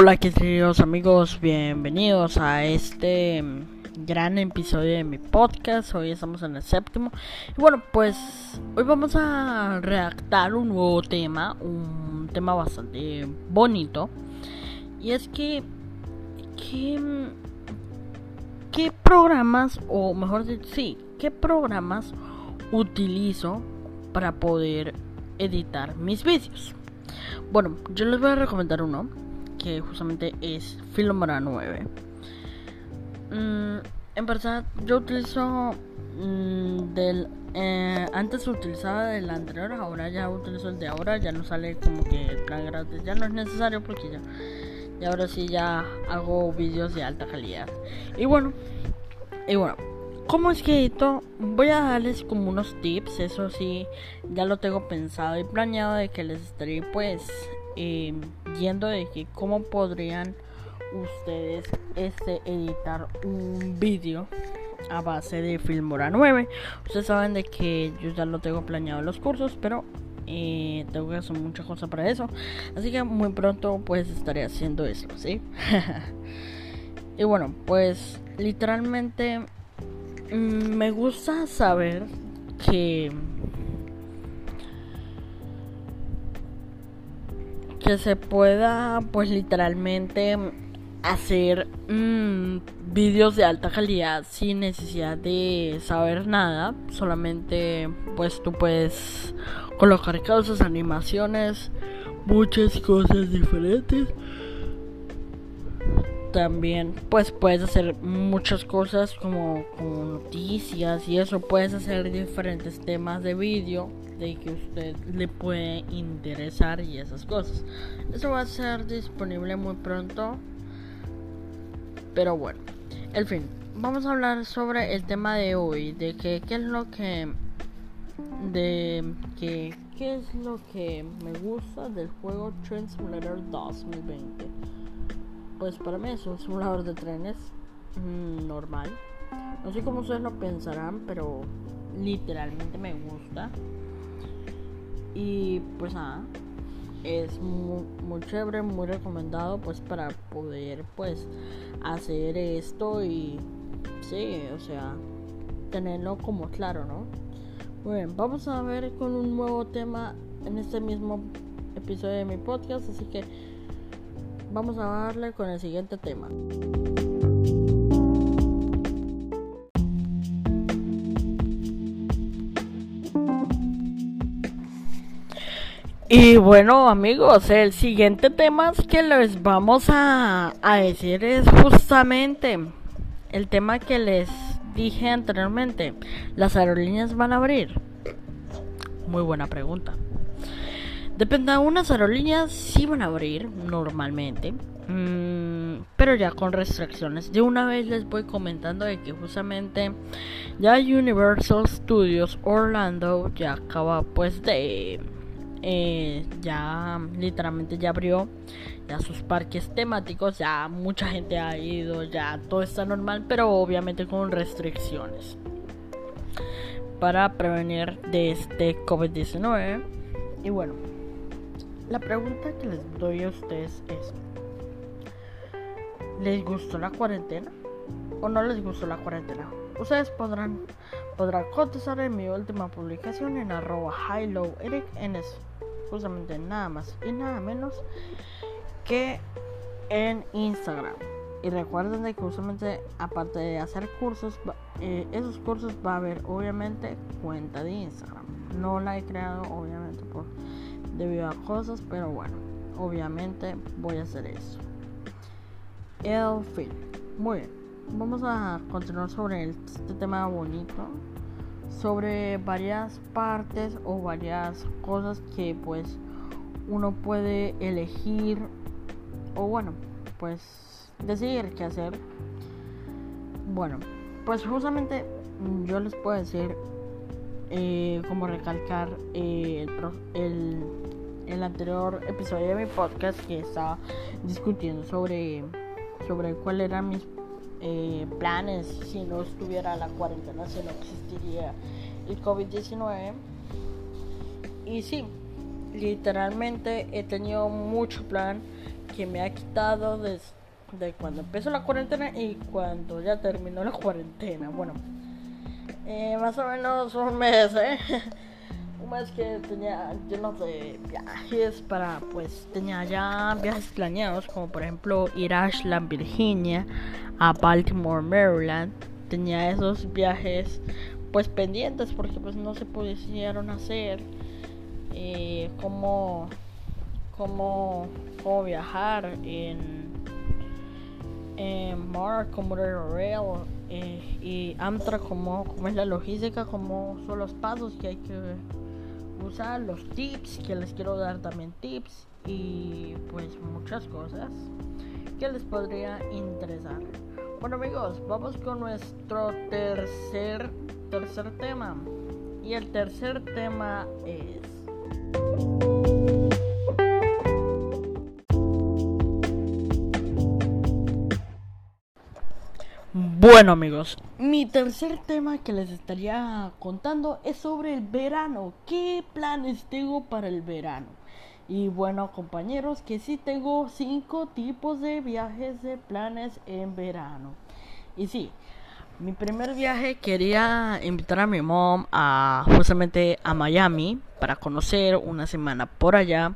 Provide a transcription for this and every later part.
Hola queridos amigos, bienvenidos a este gran episodio de mi podcast. Hoy estamos en el séptimo. Y bueno, pues hoy vamos a redactar un nuevo tema, un tema bastante bonito. Y es que, ¿qué, qué programas, o mejor dicho, sí, qué programas utilizo para poder editar mis vídeos? Bueno, yo les voy a recomendar uno que justamente es Filmora 9. Mm, en verdad, yo utilizo mm, del. Eh, antes utilizaba del anterior, ahora ya utilizo el de ahora. Ya no sale como que el plan gratis, ya no es necesario porque ya. Y ahora sí ya hago vídeos de alta calidad. Y bueno, y bueno, ¿cómo es que edito? Voy a darles como unos tips, eso sí, ya lo tengo pensado y planeado de que les estaré pues eh, yendo de que cómo podrían ustedes este editar un vídeo a base de Filmora 9. Ustedes saben de que yo ya lo tengo planeado en los cursos, pero eh, tengo que hacer muchas cosas para eso. Así que muy pronto pues estaré haciendo eso, ¿sí? y bueno, pues literalmente mm, me gusta saber que que se pueda pues literalmente hacer mmm, vídeos de alta calidad sin necesidad de saber nada. Solamente pues tú puedes colocar causas animaciones muchas cosas diferentes también pues puedes hacer muchas cosas como, noticias y eso puedes hacer diferentes temas de vídeo de que usted le puede interesar y esas cosas. Eso va a ser disponible muy pronto. Pero bueno, en fin, vamos a hablar sobre el tema de hoy, de que qué es lo que de que qué es lo que me gusta del juego Train Simulator 2020. Pues para mí es un simulador de trenes mm, normal. No sé cómo ustedes lo pensarán, pero literalmente me gusta. Y pues nada, es muy, muy, chévere, muy recomendado pues para poder pues hacer esto y sí, o sea, tenerlo como claro, ¿no? Muy bien, vamos a ver con un nuevo tema en este mismo episodio de mi podcast, así que vamos a darle con el siguiente tema. Y bueno amigos, el siguiente tema que les vamos a, a, decir es justamente el tema que les dije anteriormente. ¿Las aerolíneas van a abrir? Muy buena pregunta. Depende de unas aerolíneas sí van a abrir normalmente. Mmm, pero ya con restricciones. De una vez les voy comentando de que justamente ya Universal Studios Orlando ya acaba pues de eh, ya literalmente ya abrió ya sus parques temáticos, ya mucha gente ha ido, ya todo está normal, pero obviamente con restricciones para prevenir de este COVID-19. Y bueno, la pregunta que les doy a ustedes es, ¿les gustó la cuarentena o no les gustó la cuarentena? Ustedes podrán, podrán contestar en mi última publicación en arroba eric en eso justamente nada más y nada menos que en Instagram. Y recuerden de que justamente aparte de hacer cursos, eh, esos cursos va a haber obviamente cuenta de Instagram. No la he creado obviamente por debido a cosas, pero bueno, obviamente voy a hacer eso. El fin. Muy bien. Vamos a continuar sobre este tema bonito sobre varias partes o varias cosas que pues uno puede elegir o bueno pues decidir qué hacer bueno pues justamente yo les puedo decir eh, como recalcar eh, el, el, anterior episodio de mi podcast que estaba discutiendo sobre sobre cuál era mis eh, planes si no estuviera la cuarentena, si no existiría el COVID-19. Y sí, literalmente he tenido mucho plan que me ha quitado desde cuando empezó la cuarentena y cuando ya terminó la cuarentena. Bueno, eh, más o menos un mes, ¿eh? un mes que tenía llenos de viajes para, pues, tenía ya viajes planeados, como por ejemplo ir a Ashland, Virginia, a Baltimore, Maryland. Tenía esos viajes, pues, pendientes porque, pues, no se pudieron hacer. Eh, como, como viajar en, en Mark, como Rail eh, y Amtrak, como, como es la logística, como son los pasos que hay que usar, los tips, que les quiero dar también tips y pues muchas cosas que les podría interesar. Bueno amigos, vamos con nuestro tercer tercer tema. Y el tercer tema es bueno amigos, mi tercer tema que les estaría contando es sobre el verano. ¿Qué planes tengo para el verano? Y bueno compañeros, que sí tengo cinco tipos de viajes de planes en verano. Y sí, mi primer viaje quería invitar a mi mom a justamente a Miami para conocer una semana por allá.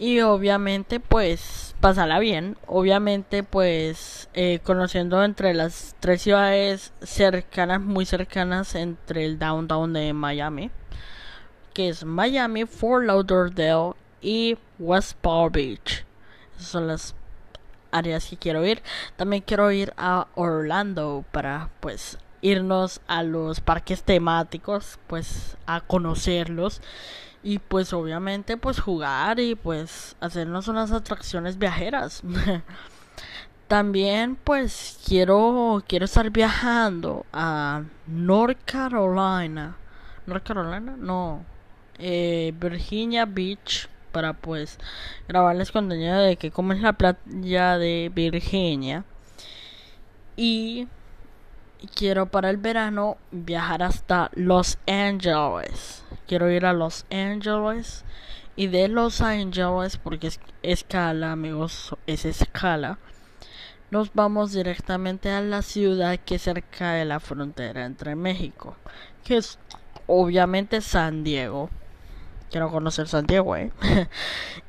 Y obviamente pues pasarla bien. Obviamente pues eh, conociendo entre las tres ciudades cercanas, muy cercanas entre el downtown de Miami. Que es Miami, Fort Lauderdale y West Palm Beach. Esas son las áreas que quiero ir. También quiero ir a Orlando para pues irnos a los parques temáticos, pues a conocerlos y pues obviamente pues jugar y pues hacernos unas atracciones viajeras. También pues quiero quiero estar viajando a North Carolina. North Carolina, no. Eh, Virginia Beach para pues grabarles contenido de que cómo es la playa de Virginia. Y quiero para el verano viajar hasta Los Angeles. Quiero ir a Los Angeles. Y de Los Angeles, porque es escala, amigos, es escala. Nos vamos directamente a la ciudad que es cerca de la frontera entre México, que es obviamente San Diego. Quiero conocer Santiago, ¿eh?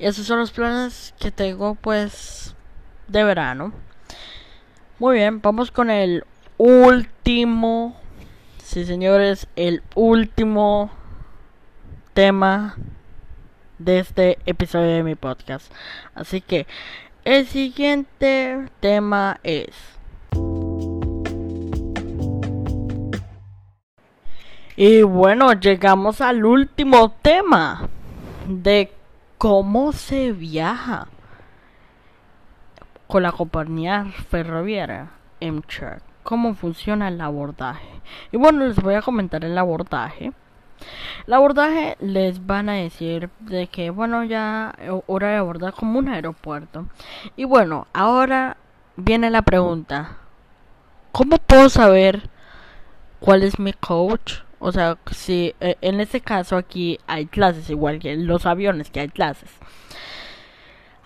y esos son los planes que tengo, pues, de verano. Muy bien, vamos con el último, sí señores, el último tema de este episodio de mi podcast. Así que el siguiente tema es... Y bueno, llegamos al último tema de cómo se viaja con la compañía ferroviaria Amtrak cómo funciona el abordaje. Y bueno, les voy a comentar el abordaje. El abordaje les van a decir de que, bueno, ya hora de abordar como un aeropuerto. Y bueno, ahora viene la pregunta. ¿Cómo puedo saber cuál es mi coach? O sea, si eh, en este caso aquí hay clases, igual que en los aviones que hay clases.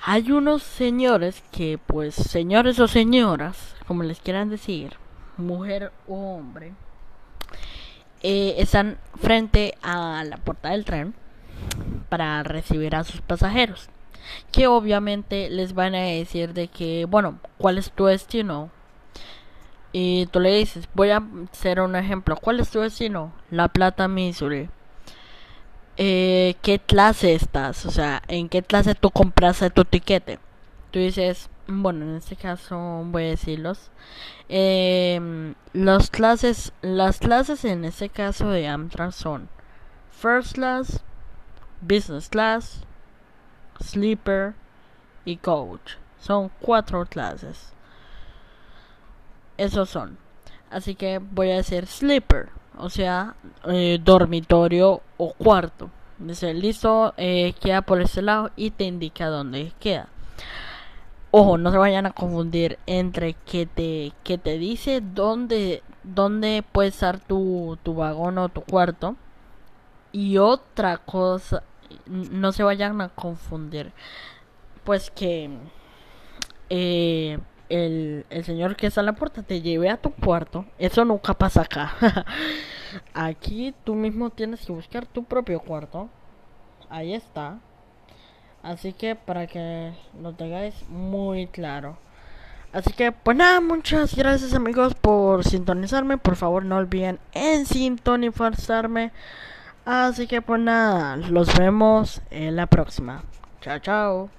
Hay unos señores que, pues, señores o señoras, como les quieran decir, mujer o hombre, eh, están frente a la puerta del tren para recibir a sus pasajeros. Que obviamente les van a decir de que, bueno, ¿cuál es tu destino? Y tú le dices, voy a hacer un ejemplo. ¿Cuál es tu destino? La Plata, Missouri. Eh, ¿Qué clase estás? O sea, ¿en qué clase tú compraste tu tiquete? Tú dices, bueno, en este caso voy a decirlos. Eh, las clases, las clases en este caso de Amtrak son First Class, Business Class, Sleeper y Coach. Son cuatro clases. Esos son. Así que voy a decir Sleeper, o sea, eh, dormitorio o cuarto. Dice, listo, eh, queda por ese lado y te indica dónde queda. Ojo, no se vayan a confundir entre que te, que te dice dónde, dónde puede estar tu, tu vagón o tu cuarto. Y otra cosa, no se vayan a confundir. Pues que, eh, el, el señor que está en la puerta te lleve a tu cuarto. Eso nunca pasa acá. Aquí tú mismo tienes que buscar tu propio cuarto. Ahí está. Así que para que lo tengáis muy claro. Así que pues nada, muchas gracias amigos por sintonizarme. Por favor no olviden en sintonizarme. Así que pues nada, los vemos en la próxima. Chao, chao.